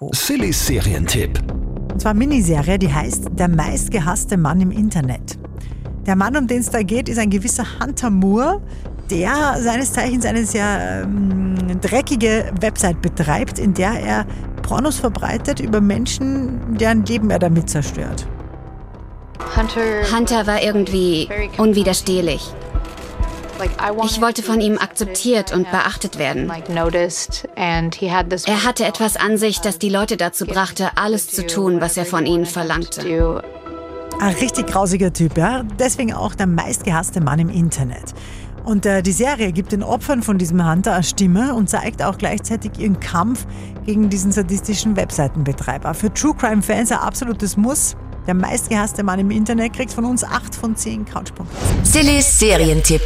hoch. Sillys Serientipp. Und zwar eine Miniserie, die heißt Der meistgehasste Mann im Internet. Der Mann, um den es da geht, ist ein gewisser Hunter Moore, der seines Zeichens eine sehr ähm, dreckige Website betreibt, in der er Pornos verbreitet über Menschen, deren Leben er damit zerstört. Hunter war irgendwie unwiderstehlich. Ich wollte von ihm akzeptiert und beachtet werden. Er hatte etwas an sich, das die Leute dazu brachte, alles zu tun, was er von ihnen verlangte. Ein richtig grausiger Typ, ja. Deswegen auch der meistgehasste Mann im Internet. Und äh, die Serie gibt den Opfern von diesem Hunter eine Stimme und zeigt auch gleichzeitig ihren Kampf gegen diesen sadistischen Webseitenbetreiber. Für True Crime Fans ein absolutes Muss. Der meistgehasste Mann im Internet kriegt von uns 8 von 10 Couchpunkten. Sillys Serientipp.